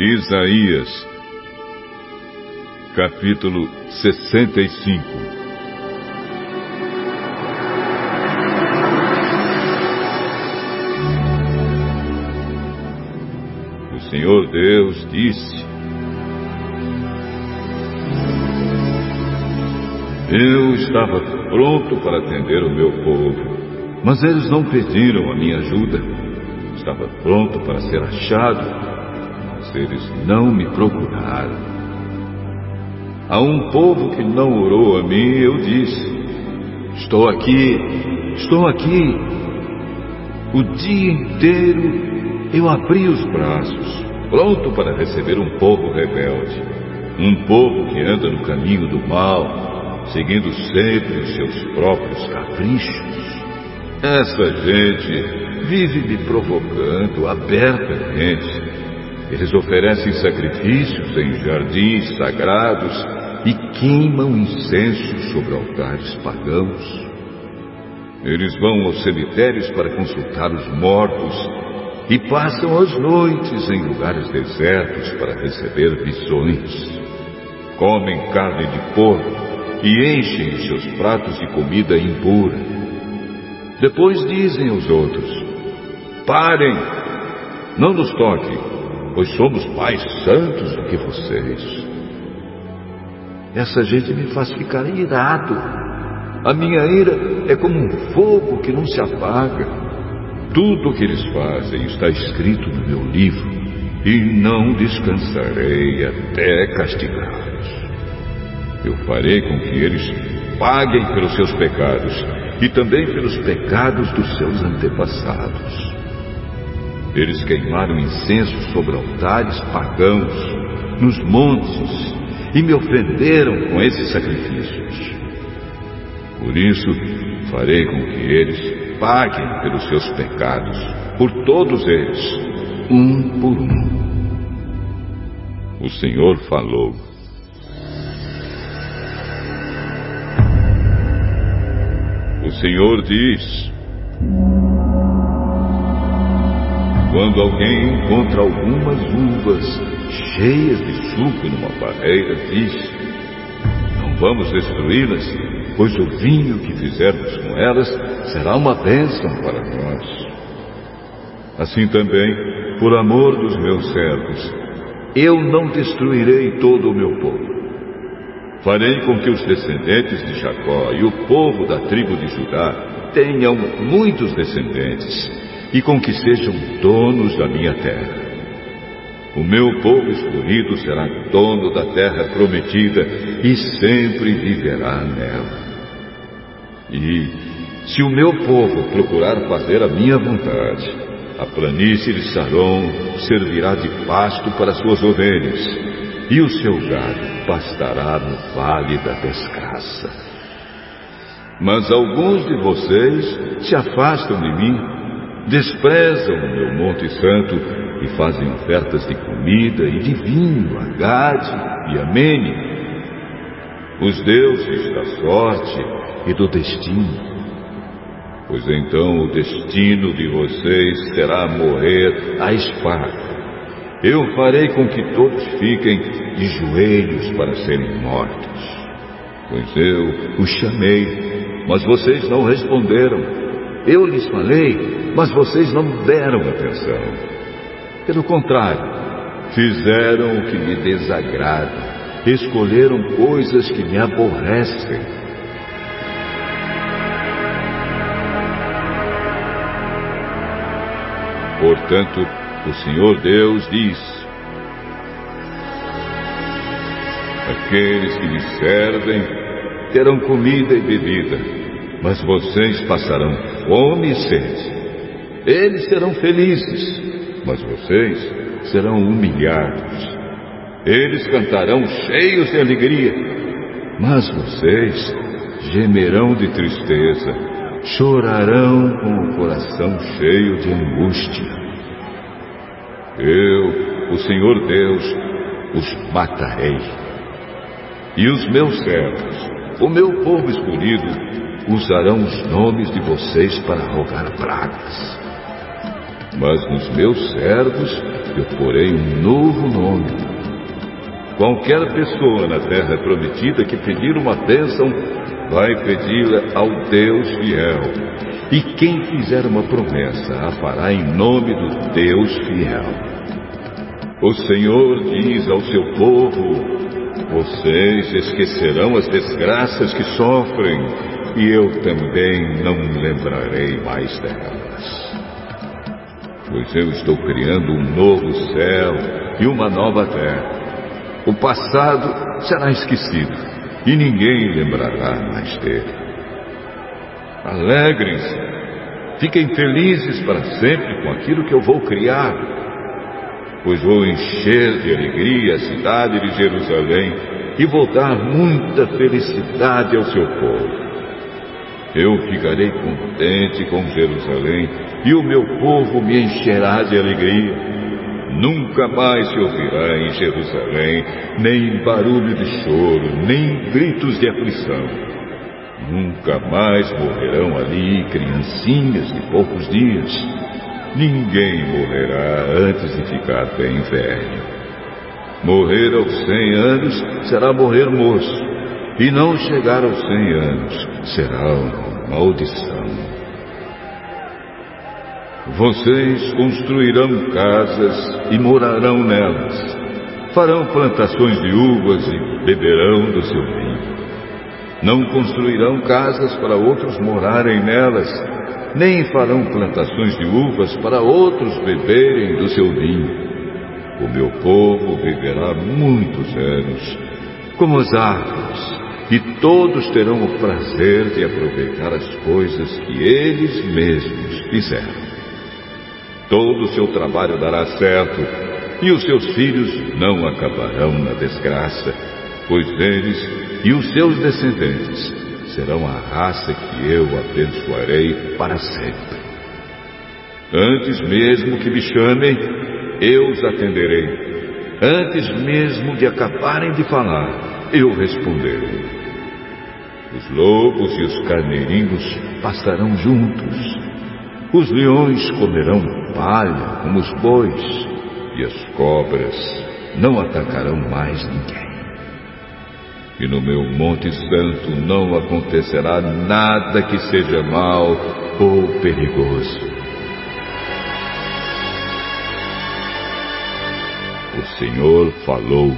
Isaías, capítulo 65 O Senhor Deus disse: Eu estava pronto para atender o meu povo, mas eles não pediram a minha ajuda. Estava pronto para ser achado, eles não me procuraram. A um povo que não orou a mim, eu disse: Estou aqui, estou aqui. O dia inteiro eu abri os braços, pronto para receber um povo rebelde, um povo que anda no caminho do mal, seguindo sempre os seus próprios caprichos. Essa gente vive me provocando abertamente eles oferecem sacrifícios em jardins sagrados e queimam incenso sobre altares pagãos. Eles vão aos cemitérios para consultar os mortos e passam as noites em lugares desertos para receber visões. Comem carne de porco e enchem os seus pratos de comida impura. Depois dizem aos outros: Parem, não nos toquem pois somos mais santos do que vocês. Essa gente me faz ficar irado. A minha ira é como um fogo que não se apaga. Tudo o que eles fazem está escrito no meu livro, e não descansarei até castigá-los. Eu farei com que eles paguem pelos seus pecados e também pelos pecados dos seus antepassados. Eles queimaram incenso sobre altares pagãos, nos montes, e me ofenderam com esses sacrifícios. Por isso, farei com que eles paguem pelos seus pecados, por todos eles, um por um. O Senhor falou. O Senhor diz: quando alguém encontra algumas uvas cheias de suco numa barreira, diz: Não vamos destruí-las, pois o vinho que fizermos com elas será uma bênção para nós. Assim também, por amor dos meus servos, eu não destruirei todo o meu povo. Farei com que os descendentes de Jacó e o povo da tribo de Judá tenham muitos descendentes e com que sejam donos da minha terra. O meu povo escolhido será dono da terra prometida e sempre viverá nela. E, se o meu povo procurar fazer a minha vontade, a planície de Saron servirá de pasto para suas ovelhas, e o seu gado pastará no vale da desgraça. Mas alguns de vocês se afastam de mim desprezam o meu Monte Santo e fazem ofertas de comida e de vinho a Gade e a Mene, os deuses da sorte e do destino. Pois então o destino de vocês será morrer à espada. Eu farei com que todos fiquem de joelhos para serem mortos. Pois eu os chamei, mas vocês não responderam. Eu lhes falei, mas vocês não deram atenção. Pelo contrário, fizeram o que me desagrada, escolheram coisas que me aborrecem. Portanto, o Senhor Deus diz: Aqueles que me servem terão comida e bebida mas vocês passarão fome e sede. Eles serão felizes, mas vocês serão humilhados. Eles cantarão cheios de alegria, mas vocês gemerão de tristeza, chorarão com o coração cheio de angústia. Eu, o Senhor Deus, os matarei. E os meus servos, o meu povo escolhido, usarão os nomes de vocês para rogar pragas. Mas nos meus servos eu porei um novo nome. Qualquer pessoa na terra prometida que pedir uma bênção, vai pedi-la ao Deus fiel. E quem fizer uma promessa, a fará em nome do Deus fiel. O Senhor diz ao seu povo: Vocês esquecerão as desgraças que sofrem, e eu também não lembrarei mais delas. Pois eu estou criando um novo céu e uma nova terra. O passado será esquecido e ninguém lembrará mais dele. Alegrem-se, fiquem felizes para sempre com aquilo que eu vou criar pois vou encher de alegria a cidade de Jerusalém e vou dar muita felicidade ao seu povo. Eu ficarei contente com Jerusalém e o meu povo me encherá de alegria. Nunca mais se ouvirá em Jerusalém nem barulho de choro, nem gritos de aflição. Nunca mais morrerão ali criancinhas de poucos dias Ninguém morrerá antes de ficar bem velho. Morrer aos cem anos será morrer moço, e não chegar aos cem anos será uma maldição. Vocês construirão casas e morarão nelas. Farão plantações de uvas e beberão do seu vinho. Não construirão casas para outros morarem nelas, nem farão plantações de uvas para outros beberem do seu vinho. O meu povo viverá muitos anos, como as árvores, e todos terão o prazer de aproveitar as coisas que eles mesmos fizeram. Todo o seu trabalho dará certo, e os seus filhos não acabarão na desgraça, pois eles e os seus descendentes serão a raça que eu abençoarei para sempre. Antes mesmo que me chamem, eu os atenderei. Antes mesmo de acabarem de falar, eu responderei. Os lobos e os carneirinhos passarão juntos. Os leões comerão palha como os bois, e as cobras não atacarão mais ninguém e no meu Monte Santo não acontecerá nada que seja mal ou perigoso. O Senhor falou